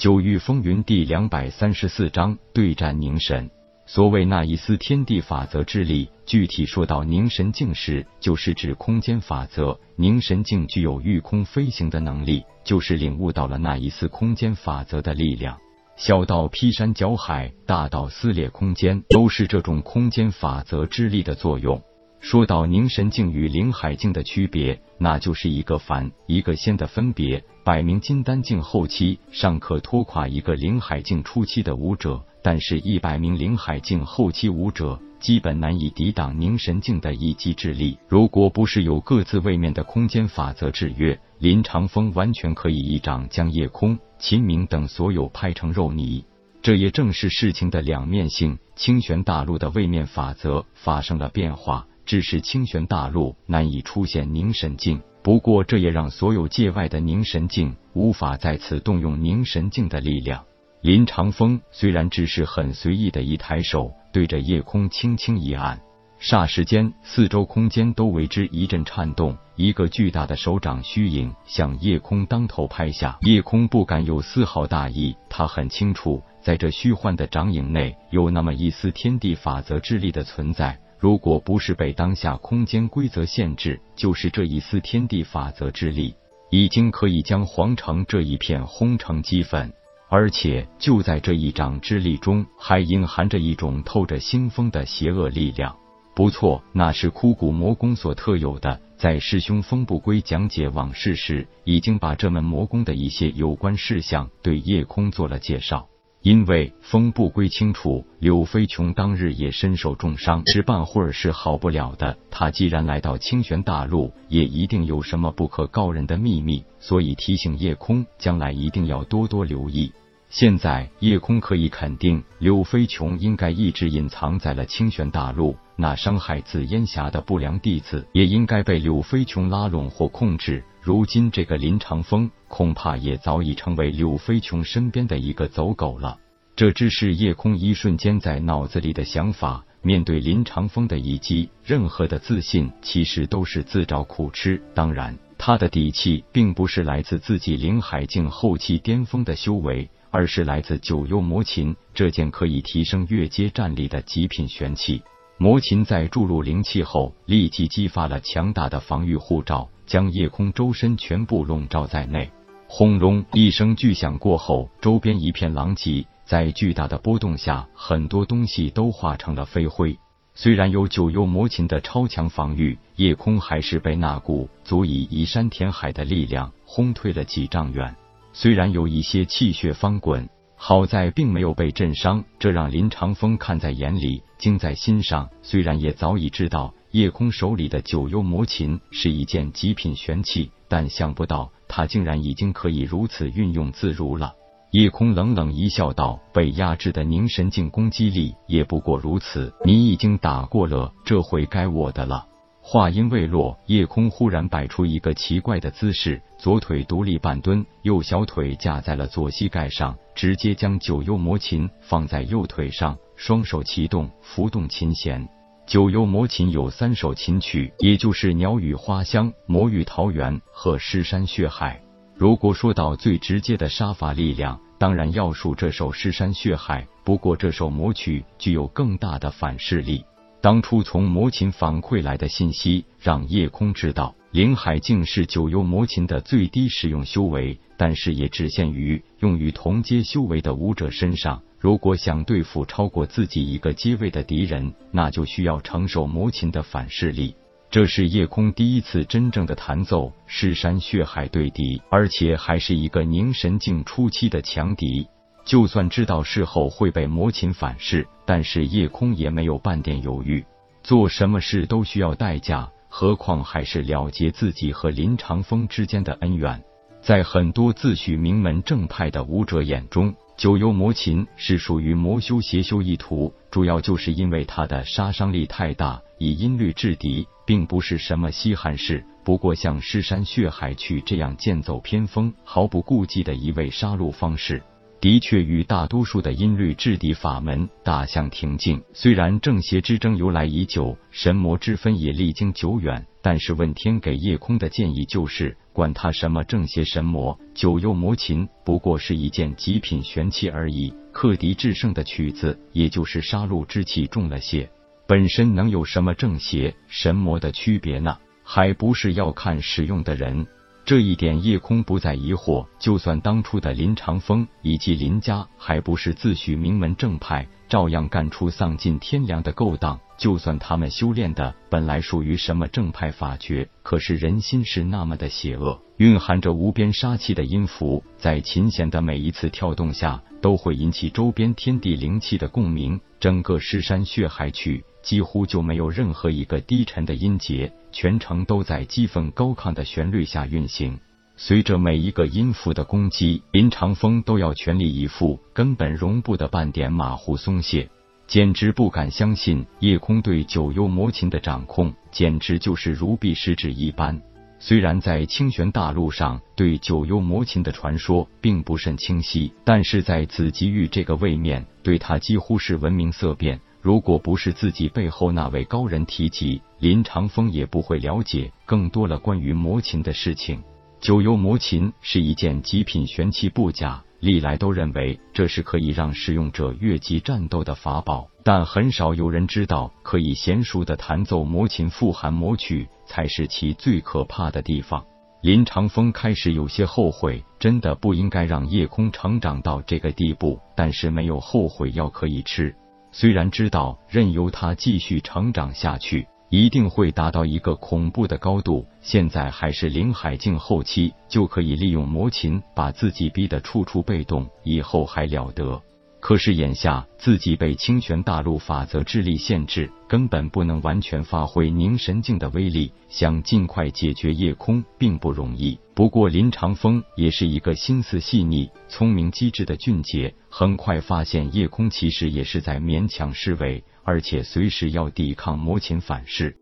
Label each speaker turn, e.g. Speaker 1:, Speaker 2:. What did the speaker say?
Speaker 1: 九域风云第两百三十四章对战凝神。所谓那一丝天地法则之力，具体说到凝神境时，就是指空间法则。凝神境具有御空飞行的能力，就是领悟到了那一丝空间法则的力量。小到劈山搅海，大到撕裂空间，都是这种空间法则之力的作用。说到凝神境与灵海境的区别，那就是一个凡一个仙的分别。百名金丹境后期尚可拖垮一个灵海境初期的武者。但是，一百名灵海境后期武者基本难以抵挡凝神境的一击之力。如果不是有各自位面的空间法则制约，林长风完全可以一掌将夜空、秦明等所有拍成肉泥。这也正是事情的两面性。清玄大陆的位面法则发生了变化，致使清玄大陆难以出现凝神境。不过，这也让所有界外的凝神境无法再次动用凝神境的力量。林长风虽然只是很随意的一抬手，对着夜空轻轻一按，霎时间，四周空间都为之一阵颤动，一个巨大的手掌虚影向夜空当头拍下。夜空不敢有丝毫大意，他很清楚，在这虚幻的掌影内有那么一丝天地法则之力的存在。如果不是被当下空间规则限制，就是这一丝天地法则之力，已经可以将皇城这一片轰成齑粉。而且就在这一掌之力中，还隐含着一种透着腥风的邪恶力量。不错，那是枯骨魔功所特有的。在师兄风不归讲解往事时，已经把这门魔功的一些有关事项对夜空做了介绍。因为风不归清楚，柳飞琼当日也身受重伤，是半会儿是好不了的。他既然来到清玄大陆，也一定有什么不可告人的秘密，所以提醒叶空，将来一定要多多留意。现在叶空可以肯定，柳飞琼应该一直隐藏在了清玄大陆。那伤害紫烟霞的不良弟子，也应该被柳飞琼拉拢或控制。如今这个林长风，恐怕也早已成为柳飞琼身边的一个走狗了。这只是叶空一瞬间在脑子里的想法。面对林长风的一击，任何的自信其实都是自找苦吃。当然，他的底气并不是来自自己灵海境后期巅峰的修为。而是来自九幽魔琴这件可以提升越阶战力的极品玄器。魔琴在注入灵气后，立即激发了强大的防御护罩，将夜空周身全部笼罩在内。轰隆一声巨响过后，周边一片狼藉，在巨大的波动下，很多东西都化成了飞灰。虽然有九幽魔琴的超强防御，夜空还是被那股足以移山填海的力量轰退了几丈远。虽然有一些气血翻滚，好在并没有被震伤，这让林长风看在眼里，惊在心上。虽然也早已知道叶空手里的九幽魔琴是一件极品玄器，但想不到他竟然已经可以如此运用自如了。叶空冷冷一笑，道：“被压制的凝神境攻击力也不过如此，你已经打过了，这回该我的了。”话音未落，夜空忽然摆出一个奇怪的姿势，左腿独立半蹲，右小腿架在了左膝盖上，直接将九幽魔琴放在右腿上，双手齐动，拂动琴弦。九幽魔琴有三首琴曲，也就是鸟语花香、魔域桃源和尸山血海。如果说到最直接的杀伐力量，当然要数这首尸山血海。不过这首魔曲具有更大的反噬力。当初从魔琴反馈来的信息，让夜空知道灵海境是九幽魔琴的最低使用修为，但是也只限于用于同阶修为的武者身上。如果想对付超过自己一个阶位的敌人，那就需要承受魔琴的反噬力。这是夜空第一次真正的弹奏尸山血海对敌，而且还是一个凝神境初期的强敌。就算知道事后会被魔琴反噬，但是夜空也没有半点犹豫。做什么事都需要代价，何况还是了结自己和林长风之间的恩怨。在很多自诩名门正派的武者眼中，九幽魔琴是属于魔修邪修一途，主要就是因为它的杀伤力太大，以音律制敌，并不是什么稀罕事。不过像尸山血海去这样剑走偏锋、毫不顾忌的一位杀戮方式。的确与大多数的音律制敌法门大相庭径。虽然正邪之争由来已久，神魔之分也历经久远，但是问天给夜空的建议就是管他什么正邪神魔，九幽魔琴不过是一件极品玄器而已。克敌制胜的曲子，也就是杀戮之气重了些。本身能有什么正邪神魔的区别呢？还不是要看使用的人。这一点叶空不再疑惑。就算当初的林长风以及林家还不是自诩名门正派，照样干出丧尽天良的勾当。就算他们修炼的本来属于什么正派法诀，可是人心是那么的邪恶，蕴含着无边杀气的音符，在琴弦的每一次跳动下，都会引起周边天地灵气的共鸣。整个尸山血海曲几乎就没有任何一个低沉的音节，全程都在激愤高亢的旋律下运行。随着每一个音符的攻击，林长风都要全力以赴，根本容不得半点马虎松懈。简直不敢相信，夜空对九幽魔琴的掌控简直就是如臂使指一般。虽然在清玄大陆上对九幽魔琴的传说并不甚清晰，但是在紫极域这个位面，对他几乎是闻名色变。如果不是自己背后那位高人提及，林长风也不会了解更多了关于魔琴的事情。九幽魔琴是一件极品玄器不假。历来都认为这是可以让使用者越级战斗的法宝，但很少有人知道，可以娴熟的弹奏魔琴富含魔曲，才是其最可怕的地方。林长风开始有些后悔，真的不应该让夜空成长到这个地步，但是没有后悔药可以吃。虽然知道任由他继续成长下去。一定会达到一个恐怖的高度。现在还是林海境后期，就可以利用魔琴把自己逼得处处被动，以后还了得？可是眼下自己被清玄大陆法则之力限制，根本不能完全发挥凝神境的威力。想尽快解决夜空并不容易。不过林长风也是一个心思细腻、聪明机智的俊杰，很快发现夜空其实也是在勉强施为。而且随时要抵抗魔琴反噬，